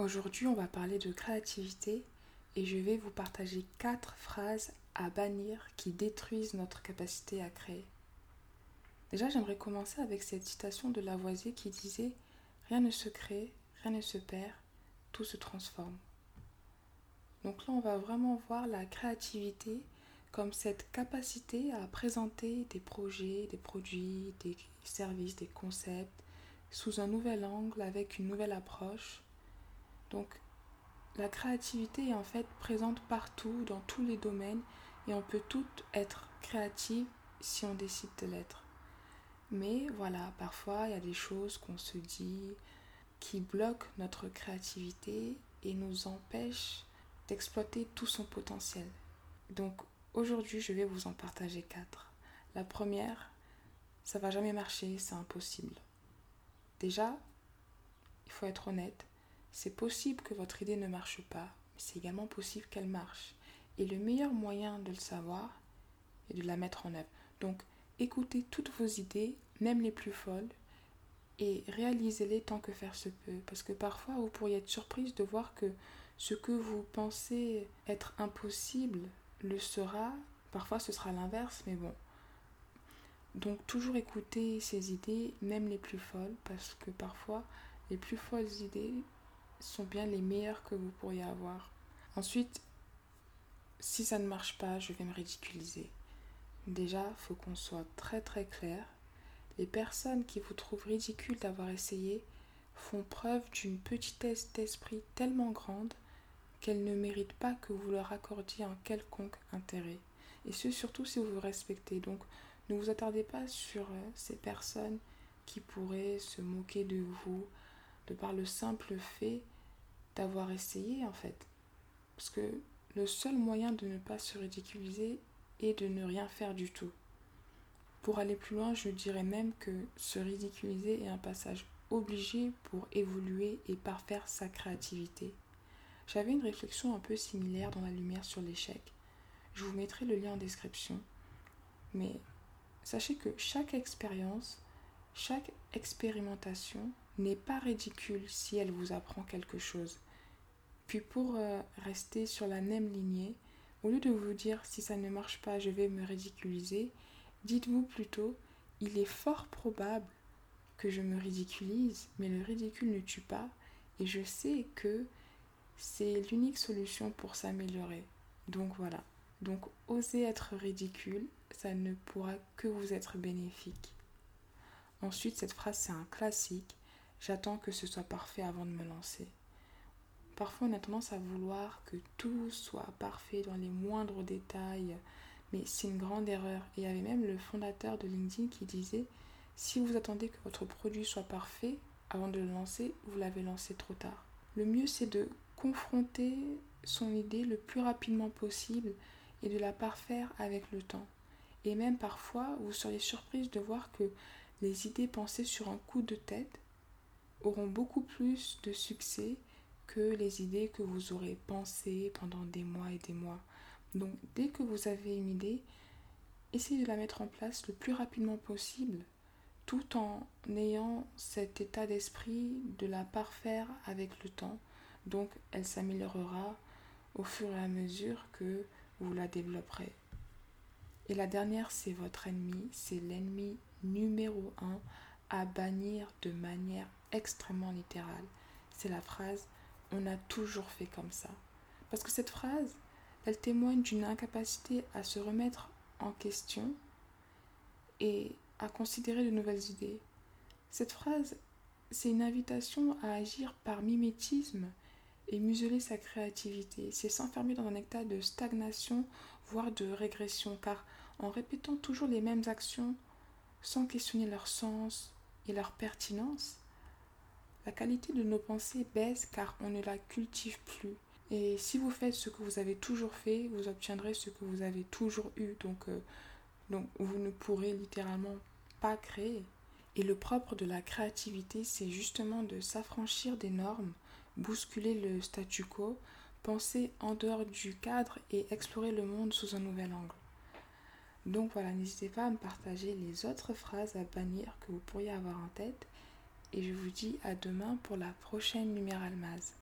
Aujourd'hui, on va parler de créativité et je vais vous partager quatre phrases à bannir qui détruisent notre capacité à créer. Déjà, j'aimerais commencer avec cette citation de Lavoisier qui disait Rien ne se crée, rien ne se perd, tout se transforme. Donc là, on va vraiment voir la créativité comme cette capacité à présenter des projets, des produits, des services, des concepts sous un nouvel angle, avec une nouvelle approche donc la créativité est en fait présente partout, dans tous les domaines, et on peut toutes être créative si on décide de l'être. Mais voilà, parfois il y a des choses qu'on se dit qui bloquent notre créativité et nous empêchent d'exploiter tout son potentiel. Donc aujourd'hui, je vais vous en partager quatre. La première, ça va jamais marcher, c'est impossible. Déjà, il faut être honnête, c'est possible que votre idée ne marche pas, mais c'est également possible qu'elle marche. Et le meilleur moyen de le savoir est de la mettre en œuvre. Donc, écoutez toutes vos idées, même les plus folles, et réalisez-les tant que faire se peut. Parce que parfois, vous pourriez être surprise de voir que ce que vous pensez être impossible le sera. Parfois, ce sera l'inverse, mais bon. Donc, toujours écouter ces idées, même les plus folles, parce que parfois, les plus folles idées sont bien les meilleurs que vous pourriez avoir. Ensuite, si ça ne marche pas, je vais me ridiculiser. Déjà, faut qu'on soit très très clair. Les personnes qui vous trouvent ridicule d'avoir essayé font preuve d'une petitesse d'esprit tellement grande qu'elles ne méritent pas que vous leur accordiez un quelconque intérêt. Et ce, surtout si vous vous respectez. Donc, ne vous attardez pas sur euh, ces personnes qui pourraient se moquer de vous, de par le simple fait d'avoir essayé en fait. Parce que le seul moyen de ne pas se ridiculiser est de ne rien faire du tout. Pour aller plus loin, je dirais même que se ridiculiser est un passage obligé pour évoluer et parfaire sa créativité. J'avais une réflexion un peu similaire dans la lumière sur l'échec. Je vous mettrai le lien en description. Mais sachez que chaque expérience, chaque expérimentation n'est pas ridicule si elle vous apprend quelque chose. Puis pour euh, rester sur la même lignée, au lieu de vous dire si ça ne marche pas, je vais me ridiculiser, dites-vous plutôt il est fort probable que je me ridiculise, mais le ridicule ne tue pas et je sais que c'est l'unique solution pour s'améliorer. Donc voilà. Donc oser être ridicule, ça ne pourra que vous être bénéfique. Ensuite, cette phrase, c'est un classique. J'attends que ce soit parfait avant de me lancer. Parfois, on a tendance à vouloir que tout soit parfait dans les moindres détails, mais c'est une grande erreur. Et il y avait même le fondateur de LinkedIn qui disait si vous attendez que votre produit soit parfait avant de le lancer, vous l'avez lancé trop tard. Le mieux, c'est de confronter son idée le plus rapidement possible et de la parfaire avec le temps. Et même parfois, vous seriez surprise de voir que les idées pensées sur un coup de tête auront beaucoup plus de succès que les idées que vous aurez pensées pendant des mois et des mois. Donc dès que vous avez une idée, essayez de la mettre en place le plus rapidement possible, tout en ayant cet état d'esprit de la parfaire avec le temps. Donc elle s'améliorera au fur et à mesure que vous la développerez. Et la dernière, c'est votre ennemi, c'est l'ennemi numéro un à bannir de manière extrêmement littérale. C'est la phrase on a toujours fait comme ça. Parce que cette phrase, elle témoigne d'une incapacité à se remettre en question et à considérer de nouvelles idées. Cette phrase, c'est une invitation à agir par mimétisme et museler sa créativité. C'est s'enfermer dans un état de stagnation, voire de régression, car en répétant toujours les mêmes actions sans questionner leur sens et leur pertinence, la qualité de nos pensées baisse car on ne la cultive plus. Et si vous faites ce que vous avez toujours fait, vous obtiendrez ce que vous avez toujours eu. Donc, euh, donc vous ne pourrez littéralement pas créer. Et le propre de la créativité, c'est justement de s'affranchir des normes, bousculer le statu quo, penser en dehors du cadre et explorer le monde sous un nouvel angle. Donc voilà, n'hésitez pas à me partager les autres phrases à bannir que vous pourriez avoir en tête et je vous dis à demain pour la prochaine Lumière Almaz.